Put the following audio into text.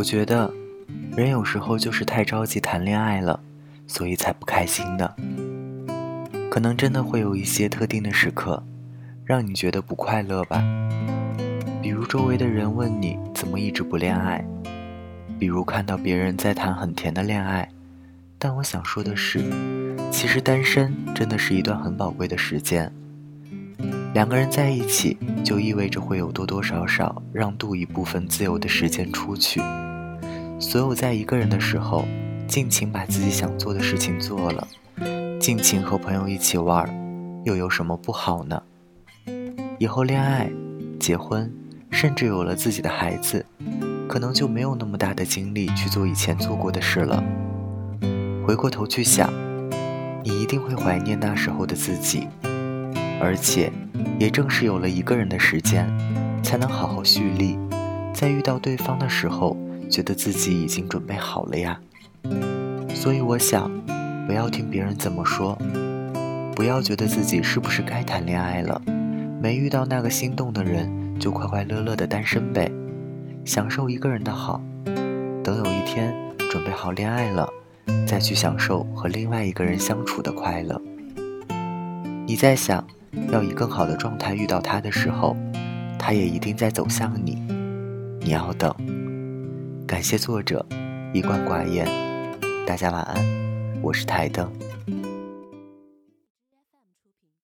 我觉得，人有时候就是太着急谈恋爱了，所以才不开心的。可能真的会有一些特定的时刻，让你觉得不快乐吧。比如周围的人问你怎么一直不恋爱，比如看到别人在谈很甜的恋爱。但我想说的是，其实单身真的是一段很宝贵的时间。两个人在一起，就意味着会有多多少少让渡一部分自由的时间出去。所有在一个人的时候，尽情把自己想做的事情做了。尽情和朋友一起玩，又有什么不好呢？以后恋爱、结婚，甚至有了自己的孩子，可能就没有那么大的精力去做以前做过的事了。回过头去想，你一定会怀念那时候的自己，而且，也正是有了一个人的时间，才能好好蓄力，在遇到对方的时候，觉得自己已经准备好了呀。所以我想。不要听别人怎么说，不要觉得自己是不是该谈恋爱了，没遇到那个心动的人就快快乐乐的单身呗，享受一个人的好，等有一天准备好恋爱了，再去享受和另外一个人相处的快乐。你在想要以更好的状态遇到他的时候，他也一定在走向你，你要等。感谢作者，一贯寡言，大家晚安。我是台灯。